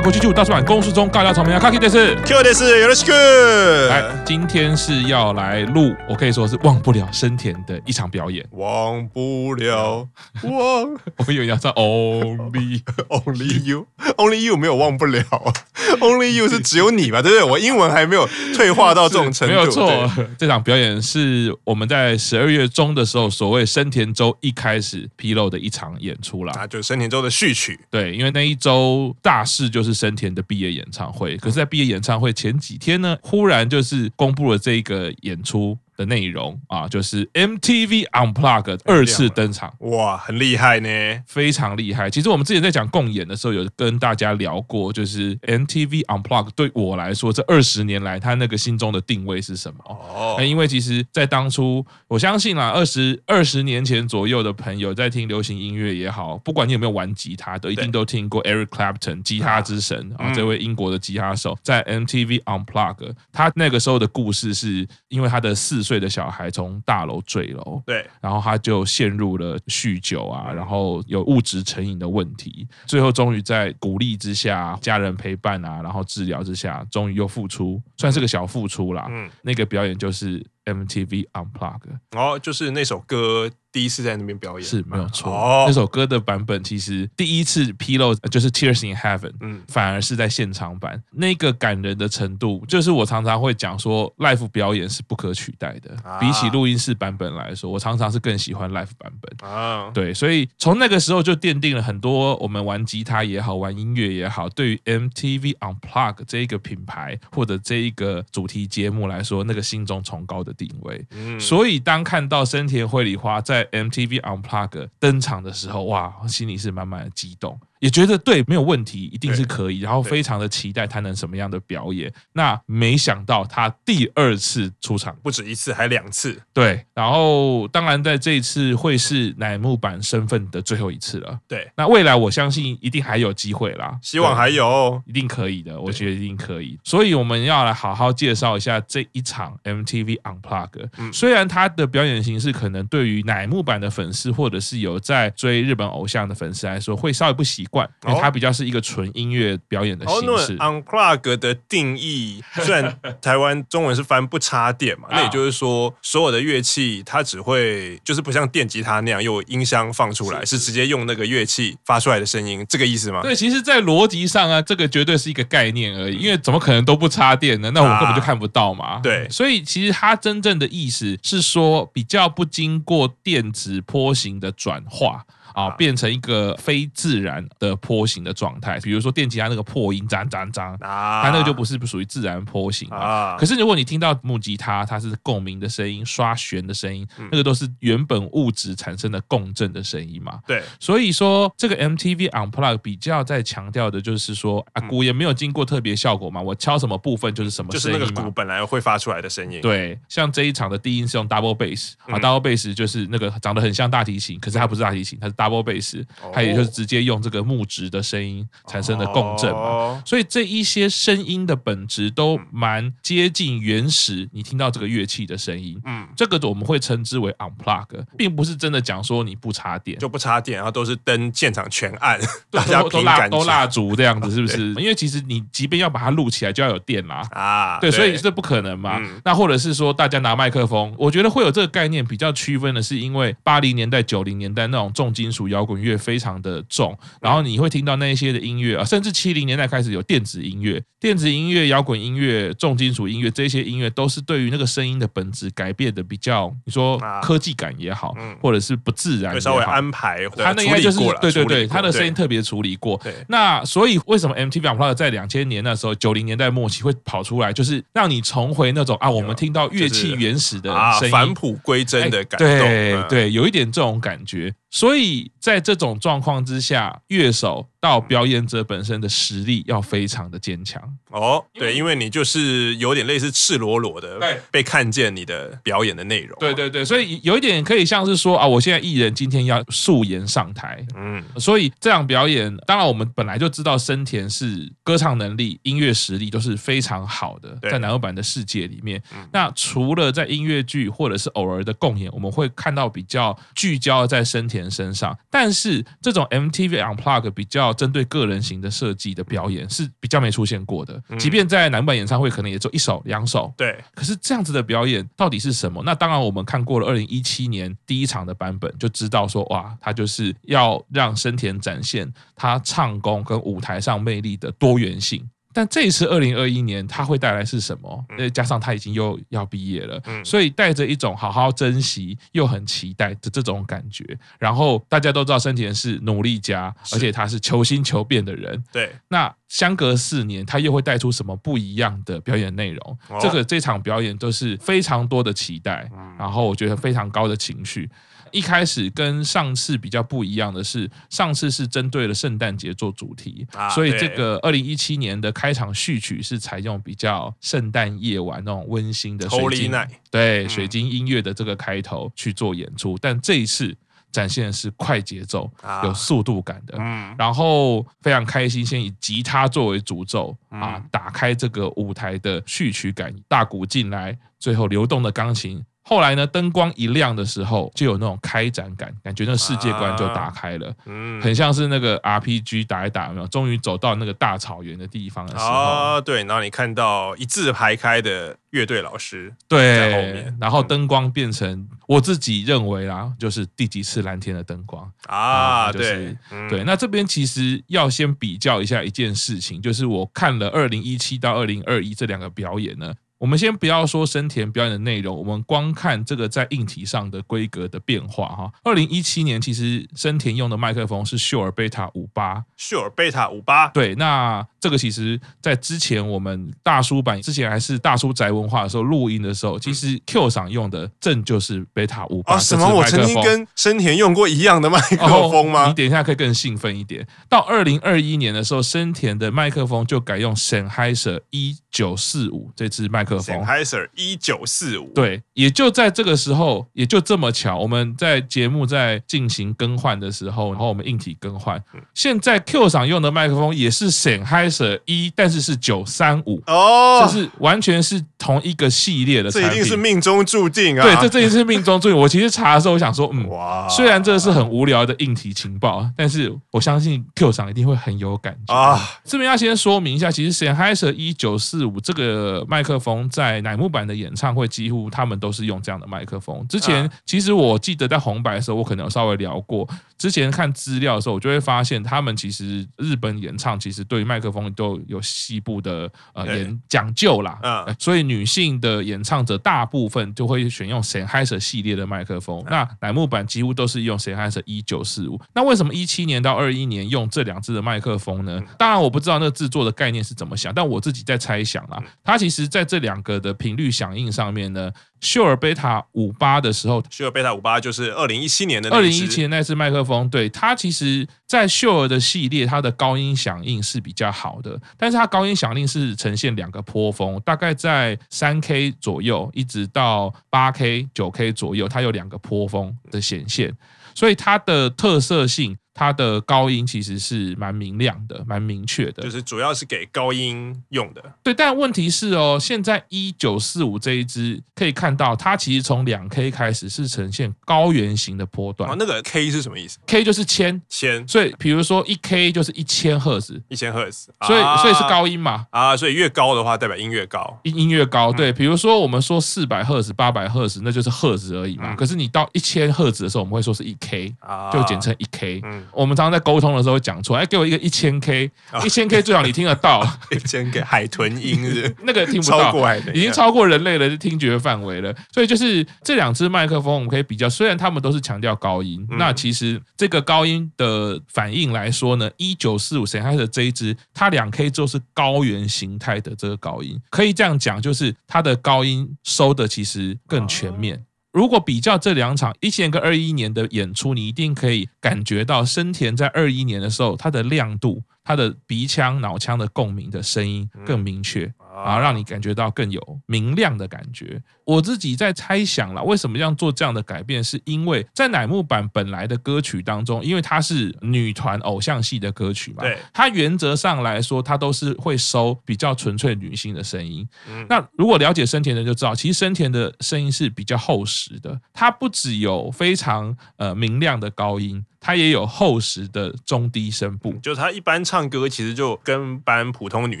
国际上国际剧大出版公司中尬聊草莓啊，Kaki 的是 Q 的是有的是个。来，今天是要来录，我可以说是忘不了生田的一场表演。忘不了，忘，我以为你要唱 Only Only You，Only You 没有忘不了，Only You 是只有你吧？对不对？我英文还没有退化到这种程度。没有错，这场表演是我们在十二月中的时候，所谓生田周一开始披露的一场演出啦。那就是生田周的序曲。对，因为那一周大事就是是生田的毕业演唱会，可是，在毕业演唱会前几天呢，忽然就是公布了这个演出。的内容啊，就是 MTV Unplugged 二次登场，哇，很厉害呢，非常厉害。其实我们之前在讲共演的时候，有跟大家聊过，就是 MTV Unplugged 对我来说，这二十年来他那个心中的定位是什么？哦，因为其实，在当初，我相信啦，二十二十年前左右的朋友在听流行音乐也好，不管你有没有玩吉他，都一定都听过 Eric Clapton 吉他之神啊，这位英国的吉他手，在 MTV Unplugged，他那个时候的故事是因为他的四。岁的小孩从大楼坠楼，对，然后他就陷入了酗酒啊，然后有物质成瘾的问题，最后终于在鼓励之下、家人陪伴啊，然后治疗之下，终于又复出，算是个小复出啦。嗯，那个表演就是 MTV Unplugged，哦，就是那首歌。第一次在那边表演。是没有错，哦、那首歌的版本其实第一次披露就是《Tears in Heaven》，嗯，反而是在现场版，那个感人的程度，就是我常常会讲说，live 表演是不可取代的。啊、比起录音室版本来说，我常常是更喜欢 live 版本。啊，对，所以从那个时候就奠定了很多我们玩吉他也好，玩音乐也好，对于 MTV Unplugged 这一个品牌或者这一个主题节目来说，那个心中崇高的定位。嗯，所以当看到森田绘里花在 MTV Unplugged 登场的时候，哇，心里是满满的激动。也觉得对，没有问题，一定是可以，然后非常的期待他能什么样的表演。那没想到他第二次出场，不止一次，还两次。对，然后当然在这一次会是乃木坂身份的最后一次了。对，那未来我相信一定还有机会啦，希望还有，一定可以的，我觉得一定可以。所以我们要来好好介绍一下这一场 MTV Unplugged。嗯，虽然他的表演形式可能对于乃木坂的粉丝或者是有在追日本偶像的粉丝来说会稍微不习惯。因为它比较是一个纯音乐表演的形式。Unplugged 的定义，虽然台湾中文是翻不插电嘛，那也就是说，所有的乐器它只会就是不像电吉他那样用音箱放出来，是直接用那个乐器发出来的声音，这个意思吗？对，其实，在逻辑上啊，这个绝对是一个概念而已，因为怎么可能都不插电呢？那我们根本就看不到嘛。对，所以其实它真正的意思是说，比较不经过电子波形的转化。啊，变成一个非自然的坡形的状态，比如说电吉他那个破音，脏脏脏，啊，它那个就不是不属于自然坡形啊。可是如果你听到木吉他，它是共鸣的声音、刷弦的声音，那个都是原本物质产生的共振的声音嘛。对，所以说这个 MTV Unplugged 比较在强调的就是说啊，鼓也没有经过特别效果嘛，我敲什么部分就是什么声音嘛，就是那个鼓本来会发出来的声音。对，像这一场的低音是用 double bass 啊，double bass 就是那个长得很像大提琴，可是它不是大提琴，它是 double bass，它也就是直接用这个木质的声音产生的共振嘛，所以这一些声音的本质都蛮接近原始，你听到这个乐器的声音，嗯，这个我们会称之为 unplug，并不是真的讲说你不插电。就不插电，然后都是灯现场全暗，大家都蜡都蜡烛这样子，是不是？因为其实你即便要把它录起来，就要有电啦，啊，对，所以这不可能嘛。那或者是说大家拿麦克风，我觉得会有这个概念比较区分的是，因为八零年代、九零年代那种重金属摇滚。乐非常的重，然后你会听到那些的音乐啊，甚至七零年代开始有电子音乐、电子音乐、摇滚音乐、重金属音乐，这些音乐都是对于那个声音的本质改变的比较，你说科技感也好，或者是不自然，稍微安排，他那应该就是对对对，他的声音特别处理过。那所以为什么 MTV Unplugged 在两千年那时候九零年代末期会跑出来，就是让你重回那种啊，我们听到乐器原始的声音，返璞归真的感觉，对对，有一点这种感觉。所以在这种状况之下，乐手到表演者本身的实力要非常的坚强哦。对，因为你就是有点类似赤裸裸的被看见你的表演的内容。对对对，所以有一点可以像是说啊，我现在艺人今天要素颜上台，嗯，所以这场表演，当然我们本来就知道生田是歌唱能力、音乐实力都是非常好的，在乃木坂的世界里面。那除了在音乐剧或者是偶尔的共演，我们会看到比较聚焦在生田身上，但是这种 MTV Unplugged 比较针对个人型的设计的表演是比较没出现过的。即便在男版演唱会，可能也就一首两首。对，可是这样子的表演到底是什么？那当然，我们看过了二零一七年第一场的版本，就知道说，哇，他就是要让生田展现他唱功跟舞台上魅力的多元性。但这一次二零二一年，他会带来是什么？呃，加上他已经又要毕业了，所以带着一种好好珍惜又很期待的这种感觉。然后大家都知道生田是努力家，而且他是求新求变的人。对，那相隔四年，他又会带出什么不一样的表演内容？这个这场表演都是非常多的期待，然后我觉得非常高的情绪。一开始跟上次比较不一样的是，上次是针对了圣诞节做主题，啊、所以这个二零一七年的开场序曲是采用比较圣诞夜晚那种温馨的水晶，对水晶音乐的这个开头去做演出。嗯、但这一次展现的是快节奏、啊、有速度感的，嗯、然后非常开心，先以吉他作为主奏啊，打开这个舞台的序曲感，大鼓进来，最后流动的钢琴。后来呢，灯光一亮的时候，就有那种开展感，感觉那个世界观就打开了，嗯，很像是那个 RPG 打一打，有没有？终于走到那个大草原的地方的时候，啊，对，然后你看到一字排开的乐队老师对在后面，然后灯光变成我自己认为啦，就是第几次蓝天的灯光啊，就是对，对。那这边其实要先比较一下一件事情，就是我看了二零一七到二零二一这两个表演呢。我们先不要说生田表演的内容，我们光看这个在硬体上的规格的变化哈。二零一七年其实生田用的麦克风是秀尔贝塔五八，秀尔贝塔五八，对，那这个其实在之前我们大叔版之前还是大叔宅文化的时候录音的时候，其实 Q 赏用的正就是贝塔五八。啊，什么？我曾经跟生田用过一样的麦克风吗？你等一下可以更兴奋一点。到二零二一年的时候，生田的麦克风就改用 Sennheiser 一九四五这支麦克风。Sennheiser 一九四五，对，也就在这个时候，也就这么巧，我们在节目在进行更换的时候，然后我们硬体更换，现在 Q 赏用的麦克风也是 Sennheiser 一，但是是九三五哦，这是完全是同一个系列的产品，这一定是命中注定啊！对，这这一定是命中注定。我其实查的时候，我想说，嗯，哇，虽然这是很无聊的硬体情报，但是我相信 Q 厂一定会很有感觉啊。这边要先说明一下，其实 Sennheiser 一九四五这个麦克风。在乃木坂的演唱会，几乎他们都是用这样的麦克风。之前其实我记得在红白的时候，我可能有稍微聊过。之前看资料的时候，我就会发现他们其实日本演唱其实对于麦克风都有西部的呃研讲究啦。嗯，所以女性的演唱者大部分就会选用 Sennheiser 系列的麦克风。那乃木坂几乎都是用 Sennheiser 一九四五。那为什么一七年到二一年用这两支的麦克风呢？当然我不知道那个制作的概念是怎么想，但我自己在猜想啦。它其实在这两个的频率响应上面呢。秀尔贝塔五八的时候，秀尔贝塔五八就是二零一七年的二零一七年那支麦克风。对，它其实，在秀尔的系列，它的高音响应是比较好的，但是它高音响应是呈现两个波峰，大概在三 K 左右，一直到八 K、九 K 左右，它有两个波峰的显现，所以它的特色性。它的高音其实是蛮明亮的，蛮明确的，就是主要是给高音用的。对，但问题是哦，现在一九四五这一支可以看到，它其实从两 K 开始是呈现高圆形的波段。啊，那个 K 是什么意思？K 就是千千，所以比如说一 K 就是一千赫兹，一千赫兹，所以所以是高音嘛？啊，所以越高的话代表音越高，音音越高。对，比如说我们说四百赫兹、八百赫兹，那就是赫兹而已嘛。可是你到一千赫兹的时候，我们会说是一 K，啊就简称一 K。嗯，我们常常在沟通。的时候会讲出来，给我一个一千 K，一千 K 最好你听得到，一千 K 海豚音是 那个听不到，已经超过人类的听觉范围了。所以就是这两支麦克风，我们可以比较，虽然他们都是强调高音，那其实这个高音的反应来说呢，一九四五 Sennheiser 的这一支，它两 K 就是高原形态的这个高音，可以这样讲，就是它的高音收的其实更全面。如果比较这两场一七年跟二一年的演出，你一定可以感觉到生田在二一年的时候，它的亮度、它的鼻腔、脑腔的共鸣的声音更明确。然后让你感觉到更有明亮的感觉。我自己在猜想了，为什么要做这样的改变？是因为在乃木坂本来的歌曲当中，因为它是女团偶像系的歌曲嘛，对，它原则上来说，它都是会收比较纯粹女性的声音。那如果了解生田的人就知道，其实生田的声音是比较厚实的，它不只有非常呃明亮的高音。它也有厚实的中低声部，就是她一般唱歌其实就跟般普通女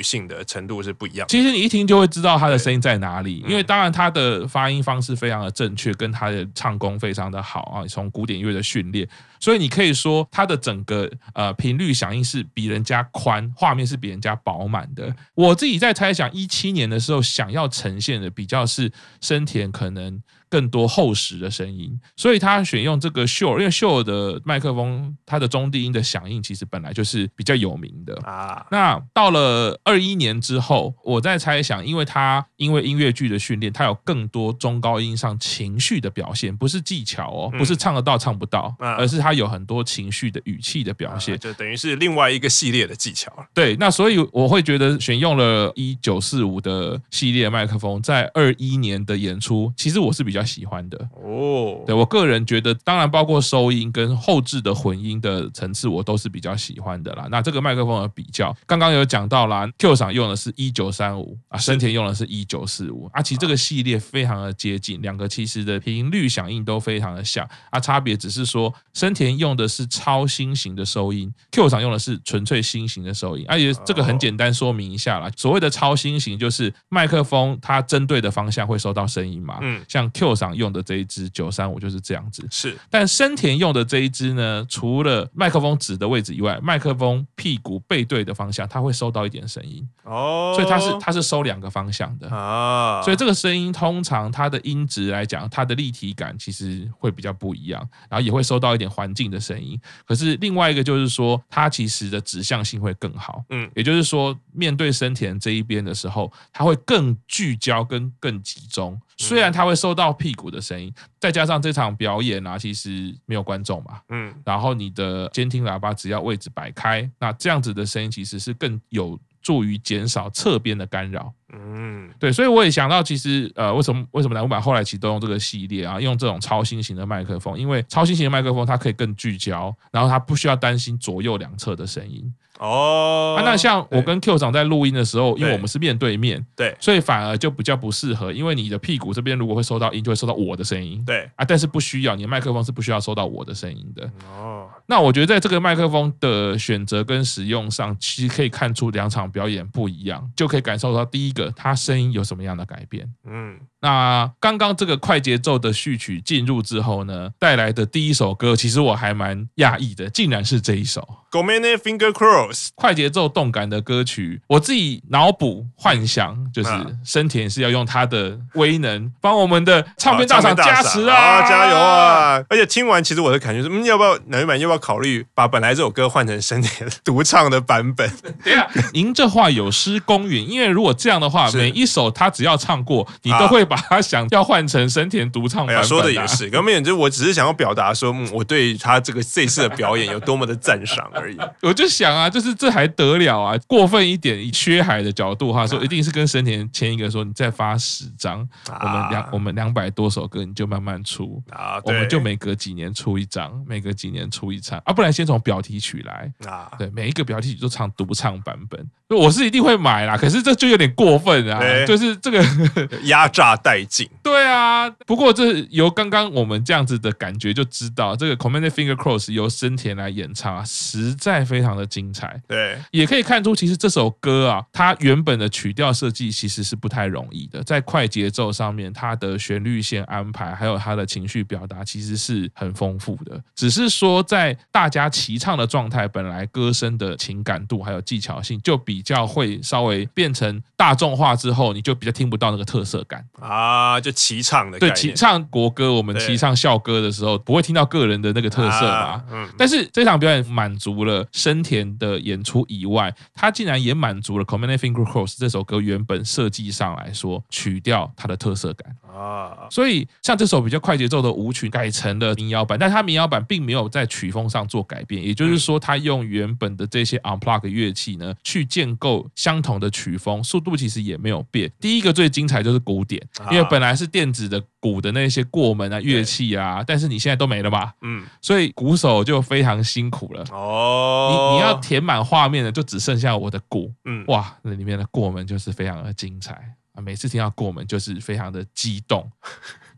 性的程度是不一样。其实你一听就会知道她的声音在哪里，因为当然她的发音方式非常的正确，跟她的唱功非常的好啊，从古典乐的训练。所以你可以说，她的整个呃频率响应是比人家宽，画面是比人家饱满的。我自己在猜想，一七年的时候想要呈现的比较是生田可能。更多厚实的声音，所以他选用这个 Shure，因为 Shure 的麦克风，它的中低音的响应其实本来就是比较有名的。啊。那到了二一年之后，我在猜想，因为他因为音乐剧的训练，他有更多中高音上情绪的表现，不是技巧哦，不是唱得到唱不到，而是他有很多情绪的语气的表现，就等于是另外一个系列的技巧。对，那所以我会觉得选用了一九四五的系列麦克风，在二一年的演出，其实我是比较。喜欢的哦，对我个人觉得，当然包括收音跟后置的混音的层次，我都是比较喜欢的啦。那这个麦克风的比较，刚刚有讲到啦，Q 厂用的是一九三五啊，森田用的是一九四五啊，其实这个系列非常的接近，两个其实的频率响应都非常的像啊，差别只是说森田用的是超新型的收音，Q 厂用的是纯粹新型的收音，而且这个很简单说明一下啦，所谓的超新型就是麦克风它针对的方向会收到声音嘛，嗯，像 Q 赏用的这一支九三五就是这样子，是。但生田用的这一支呢，除了麦克风指的位置以外，麦克风屁股背对的方向，它会收到一点声音哦。所以它是它是收两个方向的啊。所以这个声音通常它的音质来讲，它的立体感其实会比较不一样，然后也会收到一点环境的声音。可是另外一个就是说，它其实的指向性会更好。嗯，也就是说，面对生田这一边的时候，它会更聚焦跟更集中。虽然它会收到屁股的声音，再加上这场表演啊，其实没有观众嘛，嗯，然后你的监听喇叭只要位置摆开，那这样子的声音其实是更有助于减少侧边的干扰，嗯，对，所以我也想到，其实呃，为什么为什么乃木坂后来其实都用这个系列啊，用这种超新型的麦克风，因为超新型的麦克风它可以更聚焦，然后它不需要担心左右两侧的声音。哦、oh, 啊，那像我跟 Q 长在录音的时候，因为我们是面对面，对，所以反而就比较不适合，因为你的屁股这边如果会收到音，就会收到我的声音，对啊，但是不需要，你的麦克风是不需要收到我的声音的。哦，oh. 那我觉得在这个麦克风的选择跟使用上，其实可以看出两场表演不一样，就可以感受到第一个，他声音有什么样的改变。嗯。那刚刚这个快节奏的序曲进入之后呢，带来的第一首歌，其实我还蛮讶异的，竟然是这一首《Gomenne Finger Cross》快节奏动感的歌曲。我自己脑补幻想，就是生田是要用他的威能帮我们的唱片大厂加持啊，啊，加油啊！而且听完，其实我的感觉是，嗯，要不要乃木坂要不要考虑把本来这首歌换成生田独唱的版本？对啊，您这话有失公允，因为如果这样的话，每一首他只要唱过，你都会把。他想要换成生田独唱版说的也是。根本就我只是想要表达说，嗯，我对他这个这次的表演有多么的赞赏而已。我就想啊，就是这还得了啊？过分一点，以薛海的角度哈说，一定是跟生田签一个说，你再发十张，啊、我们两我们两百多首歌，你就慢慢出啊，我们就每隔几年出一张，每隔几年出一场啊，不然先从表题曲来啊，对，每一个表题曲都唱独唱版本。我是一定会买啦，可是这就有点过分啊！对就是这个 压榨殆尽。对啊，不过这由刚刚我们这样子的感觉就知道，这个《Gomenne Finger Cross》由生田来演唱啊，实在非常的精彩。对，也可以看出，其实这首歌啊，它原本的曲调设计其实是不太容易的，在快节奏上面，它的旋律线安排还有它的情绪表达，其实是很丰富的。只是说，在大家齐唱的状态，本来歌声的情感度还有技巧性就。比较会稍微变成大众化之后，你就比较听不到那个特色感啊，就齐唱的对，齐唱国歌，我们齐唱校歌的时候，不会听到个人的那个特色嘛。嗯，但是这场表演满足了深田的演出以外，他竟然也满足了《Gomenne Finger Cross》这首歌原本设计上来说曲调它的特色感啊。所以像这首比较快节奏的舞曲改成了民谣版，但它民谣版并没有在曲风上做改变，也就是说，他用原本的这些 unplug 乐器呢去建。构相同的曲风，速度其实也没有变。第一个最精彩就是鼓点，因为本来是电子的鼓的那些过门啊乐器啊，但是你现在都没了吧？嗯，所以鼓手就非常辛苦了。哦，你你要填满画面的，就只剩下我的鼓。嗯，哇，那里面的过门就是非常的精彩啊！每次听到过门就是非常的激动。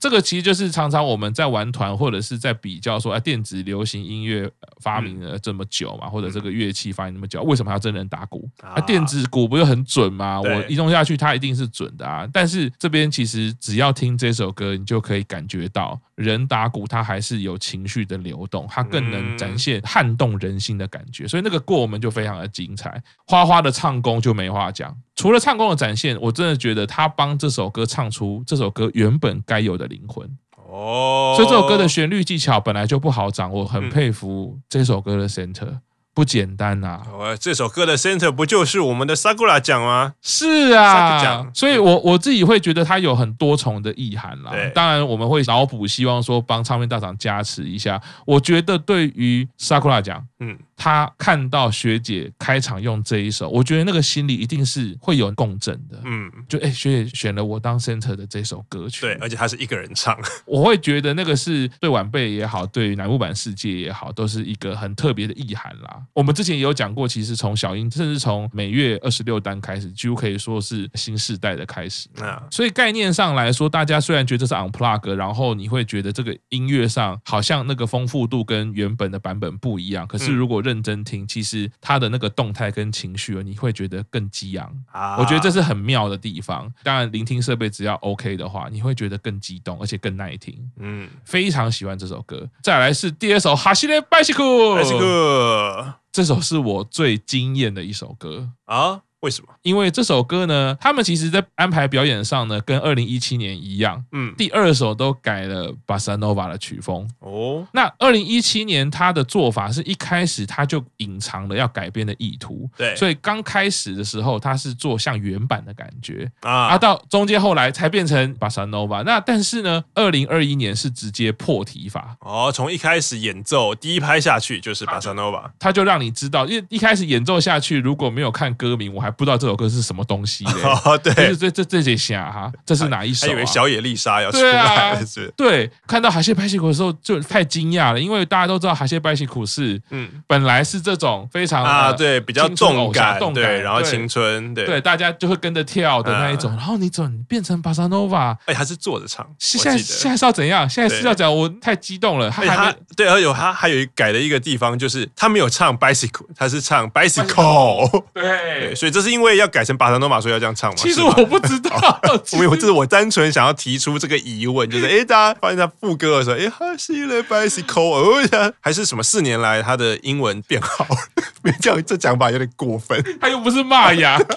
这个其实就是常常我们在玩团或者是在比较说，哎，电子流行音乐发明了这么久嘛，或者这个乐器发明那么久，为什么还要真人打鼓？啊，电子鼓不是很准吗？我移动下去，它一定是准的啊。但是这边其实只要听这首歌，你就可以感觉到人打鼓，它还是有情绪的流动，它更能展现撼动人心的感觉。所以那个过我们就非常的精彩，花花的唱功就没话讲。除了唱功的展现，我真的觉得他帮这首歌唱出这首歌原本该有的灵魂哦。所以这首歌的旋律技巧本来就不好掌握，很佩服这首歌的 center。不简单呐、啊！哦，这首歌的 center 不就是我们的 Sakura 酱吗？是啊，所以我我自己会觉得它有很多重的意涵啦。当然，我们会脑补，希望说帮唱片大厂加持一下。我觉得对于 Sakura 酱，嗯。他看到学姐开场用这一首，我觉得那个心里一定是会有共振的。嗯，就哎，学姐选了我当 center 的这首歌曲，对，而且他是一个人唱，我会觉得那个是对晚辈也好，对乃木坂世界也好，都是一个很特别的意涵啦。我们之前也有讲过，其实从小英，甚至从每月二十六单开始，几乎可以说是新世代的开始。啊，所以概念上来说，大家虽然觉得这是 unplug，然后你会觉得这个音乐上好像那个丰富度跟原本的版本不一样，可是如果认真听，其实它的那个动态跟情绪，你会觉得更激昂。我觉得这是很妙的地方。当然，聆听设备只要 OK 的话，你会觉得更激动，而且更耐听。嗯，非常喜欢这首歌。再来是第二首《哈西列拜西库》，拜西库，这首是我最惊艳的一首歌啊。为什么？因为这首歌呢，他们其实在安排表演上呢，跟二零一七年一样，嗯，第二首都改了巴萨诺瓦的曲风。哦，那二零一七年他的做法是一开始他就隐藏了要改编的意图，对，所以刚开始的时候他是做像原版的感觉啊，啊，到中间后来才变成巴萨诺瓦。那但是呢，二零二一年是直接破题法，哦，从一开始演奏第一拍下去就是巴萨诺瓦，他就让你知道，因为一开始演奏下去，如果没有看歌名，我还。不知道这首歌是什么东西 哦，对，这这这这些下哈，这是哪一首？还以为小野丽莎要出来了，是。对，看到哈谢拜西苦的时候就太惊讶了，因为大家都知道哈谢拜西苦是，嗯，本来是这种非常啊，对，比较动感，动感，然后青春，对，对，大家就会跟着跳的那一种。然后你怎么变成巴萨诺瓦？哎，还是坐着唱？现在现在是要怎样？现在是要讲我太激动了。他还对，而有他还有一改的一个地方，就是他没有唱 bicycle，他是唱 bicycle，对，所以这是因为要改成巴。塞诺瓦说要这样唱吗？其实我不知道，我以为这是我单纯想要提出这个疑问，就是哎，大家发现他副歌的时候，哎，哈西勒拜西扣，还是什么？四年来他的英文变好了，别这样，这讲法有点过分，他又不是骂呀。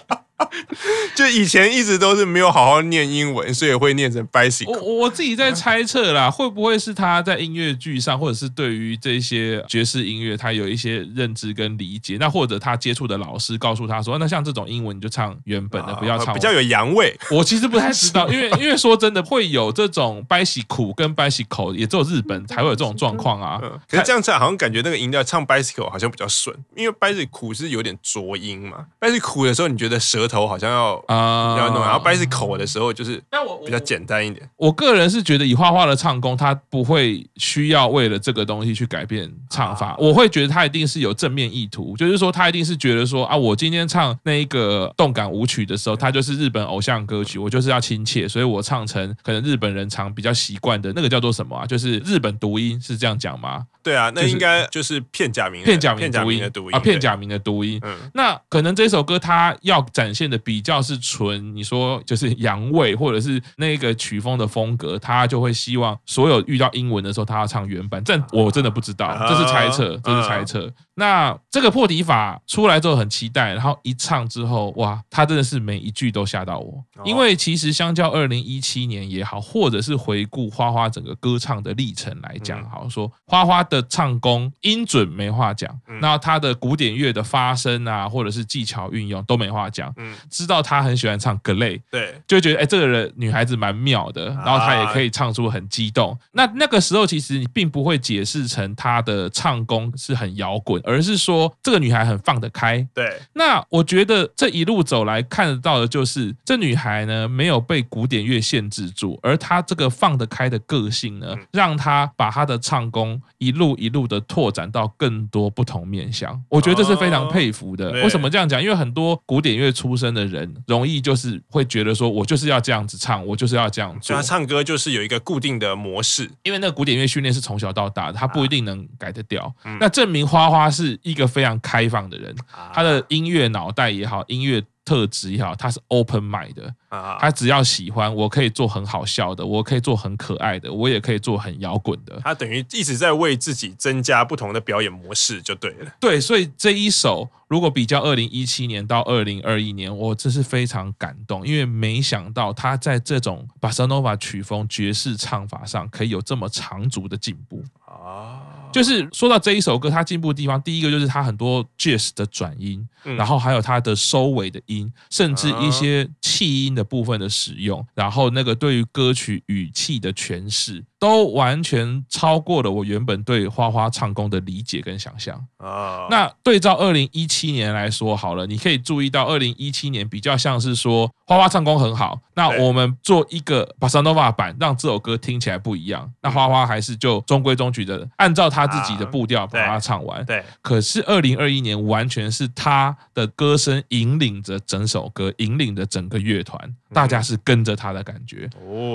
就以前一直都是没有好好念英文，所以会念成 bicycle。我我自己在猜测啦，会不会是他在音乐剧上，或者是对于这些爵士音乐，他有一些认知跟理解？那或者他接触的老师告诉他说，那像这种英文你就唱原本的，不要唱，比较有洋味。我其实不太知道，因为因为说真的，会有这种 bicycle 跟 bicycle，也只有日本才会有这种状况啊。可是这样唱好像感觉那个音调唱 bicycle 好像比较顺，因为 bicycle 是有点浊音嘛。bicycle 的时候，你觉得舌头好像要啊要弄，然后 bicycle 的时候就是比较简单一点。我个人是觉得以花花的唱功，他不会需要为了这个东西去改变唱法。我会觉得他一定是有正面意图，就是说他一定是觉得说啊，我今天唱那一个动感舞曲的时候，它就是日本偶像歌曲，我就是要亲切，所以我唱成可能日本人常比较习惯的那个叫做什么啊？就是日本读音是这样讲吗？对啊，那应该就是片假名，片假名的读音啊，片假名的读音。嗯，那可能这首歌它要展现的比较是纯，你说就是洋味，或者是那个曲风的风格，他就会希望所有遇到英文的时候，他要唱原版。这我真的不知道，这是猜测，这是猜测。那这个破题法出来之后很期待，然后一唱之后，哇，他真的是每一句都吓到我。因为其实相较二零一七年也好，或者是回顾花花整个歌唱的历程来讲，好说花花的唱功音准没话讲，那他的古典乐的发声啊，或者是技巧运用都没话讲。嗯，知道他很喜欢唱格雷，对，就觉得哎，这个人女孩子蛮妙的，然后她也可以唱出很激动。那那个时候其实你并不会解释成她的唱功是很摇滚。而是说这个女孩很放得开。对，那我觉得这一路走来看得到的就是这女孩呢没有被古典乐限制住，而她这个放得开的个性呢，让她把她的唱功一路一路的拓展到更多不同面向。我觉得这是非常佩服的。为什么这样讲？因为很多古典乐出身的人，容易就是会觉得说，我就是要这样子唱，我就是要这样做。他唱歌就是有一个固定的模式，因为那个古典乐训练是从小到大的，他不一定能改得掉。那证明花花是一个非常开放的人，他的音乐脑袋也好，音乐特质也好，他是 open mind 的。他只要喜欢，我可以做很好笑的，我可以做很可爱的，我也可以做很摇滚的。他等于一直在为自己增加不同的表演模式，就对了。对，所以这一首如果比较二零一七年到二零二一年，我真是非常感动，因为没想到他在这种巴萨诺瓦曲风爵士唱法上可以有这么长足的进步啊。就是说到这一首歌，它进步的地方，第一个就是它很多 jazz 的转音，然后还有它的收尾的音，甚至一些气音的部分的使用，然后那个对于歌曲语气的诠释。都完全超过了我原本对花花唱功的理解跟想象啊。那对照二零一七年来说好了，你可以注意到二零一七年比较像是说花花唱功很好，那我们做一个巴萨诺瓦版，让这首歌听起来不一样。那花花还是就中规中矩的按照他自己的步调把它唱完。对。可是二零二一年完全是他的歌声引领着整首歌，引领着整个乐团，大家是跟着他的感觉。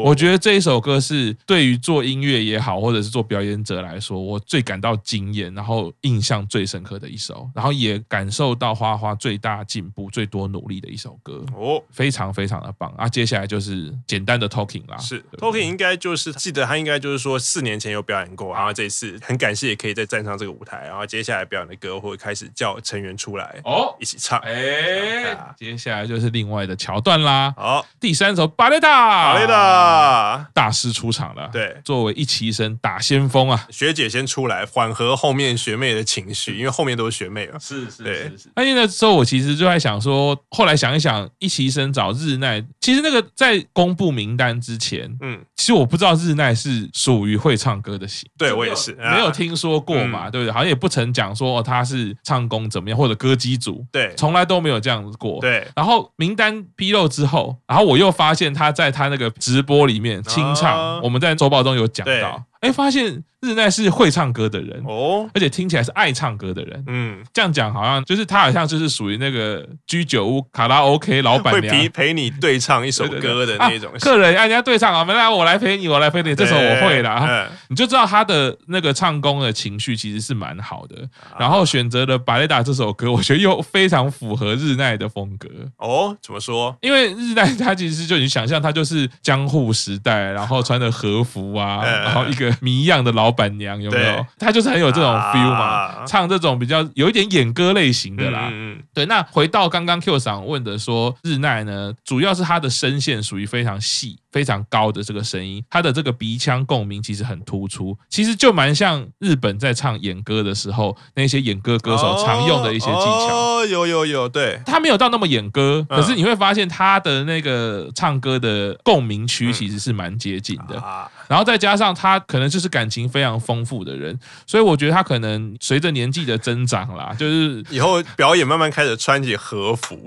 我觉得这一首歌是对于做。做音乐也好，或者是做表演者来说，我最感到惊艳，然后印象最深刻的一首，然后也感受到花花最大进步、最多努力的一首歌哦，非常非常的棒啊！接下来就是简单的 talking 啦，是 talking 应该就是记得他应该就是说四年前有表演过，然后这次很感谢也可以再站上这个舞台，然后接下来表演的歌会开始叫成员出来哦，一起唱。哎，接下来就是另外的桥段啦。好，第三首巴雷达，巴雷达大师出场了，对。作为一期生打先锋啊，学姐先出来缓和后面学妹的情绪，因为后面都是学妹了。是是是是。那那时候我其实就在想说，后来想一想，一期生找日奈，其实那个在公布名单之前，嗯，其实我不知道日奈是属于会唱歌的型。对我也是，没有听说过嘛，对不对？好像也不曾讲说哦，他是唱功怎么样，或者歌姬组，对，从来都没有这样子过。对。然后名单披露之后，然后我又发现他在他那个直播里面清唱，我们在周报中。有讲到，哎，发现。日奈是会唱歌的人哦，而且听起来是爱唱歌的人。嗯，这样讲好像就是他好像就是属于那个居酒屋卡拉 OK 老板娘，会陪陪你对唱一首歌的那种。客人人家对唱啊，没来我来陪你，我来陪你，这首我会啦。你就知道他的那个唱功的情绪其实是蛮好的。然后选择了《巴雷达》这首歌，我觉得又非常符合日奈的风格。哦，怎么说？因为日奈他其实就你想象他就是江户时代，然后穿的和服啊，然后一个谜样的老。板娘有没有？她就是很有这种 feel 嘛，唱这种比较有一点演歌类型的啦。对，那回到刚刚 Q 赏问的说，日奈呢，主要是她的声线属于非常细。非常高的这个声音，他的这个鼻腔共鸣其实很突出，其实就蛮像日本在唱演歌的时候那些演歌歌手常用的一些技巧。哦，有有有，对，他没有到那么演歌，可是你会发现他的那个唱歌的共鸣区其实是蛮接近的。然后再加上他可能就是感情非常丰富的人，所以我觉得他可能随着年纪的增长啦，就是以后表演慢慢开始穿起和服，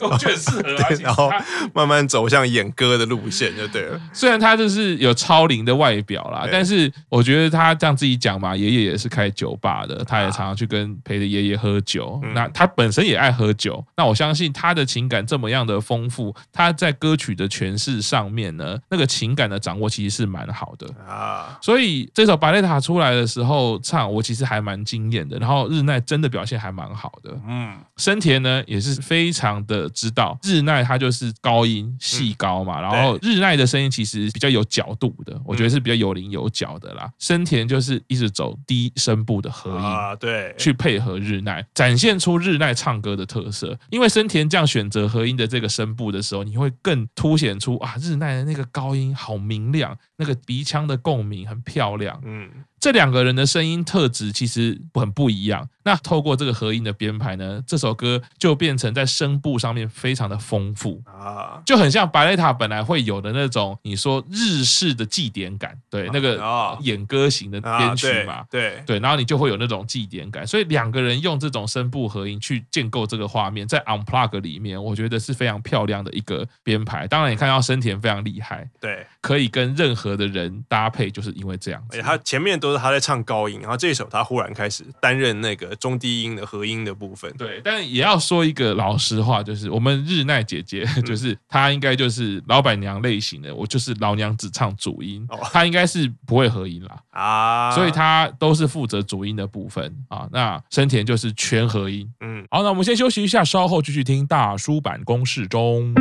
我觉得适合，然后慢慢走向演歌的路线就。对，虽然他就是有超龄的外表啦，但是我觉得他这样自己讲嘛，爷爷也是开酒吧的，他也常常去跟陪着爷爷喝酒。那他本身也爱喝酒，那我相信他的情感这么样的丰富，他在歌曲的诠释上面呢，那个情感的掌握其实是蛮好的啊。所以这首《巴雷塔》出来的时候唱，我其实还蛮惊艳的。然后日奈真的表现还蛮好的，嗯，生田呢也是非常的知道日奈他就是高音细高嘛，然后日奈的。的声音其实比较有角度的，我觉得是比较有棱有角的啦。生田就是一直走低声部的和音啊，对，去配合日奈，展现出日奈唱歌的特色。因为生田这样选择和音的这个声部的时候，你会更凸显出啊，日奈的那个高音好明亮，那个鼻腔的共鸣很漂亮。嗯。这两个人的声音特质其实很不一样。那透过这个合音的编排呢，这首歌就变成在声部上面非常的丰富啊，就很像白雷塔本来会有的那种你说日式的祭典感，对，那个演歌型的编曲嘛，对对，然后你就会有那种祭典感。所以两个人用这种声部合音去建构这个画面，在 Unplug 里面，我觉得是非常漂亮的一个编排。当然，你看到生田非常厉害，对，可以跟任何的人搭配，就是因为这样子。而且他前面都是他在唱高音，然后这一首他忽然开始担任那个中低音的合音的部分。对，但也要说一个老实话，就是我们日奈姐姐，就是她应该就是老板娘类型的，我就是老娘只唱主音，她应该是不会合音啦啊，所以她都是负责主音的部分啊。那生田就是全合音。嗯，好，那我们先休息一下，稍后继续听大叔坂工事中。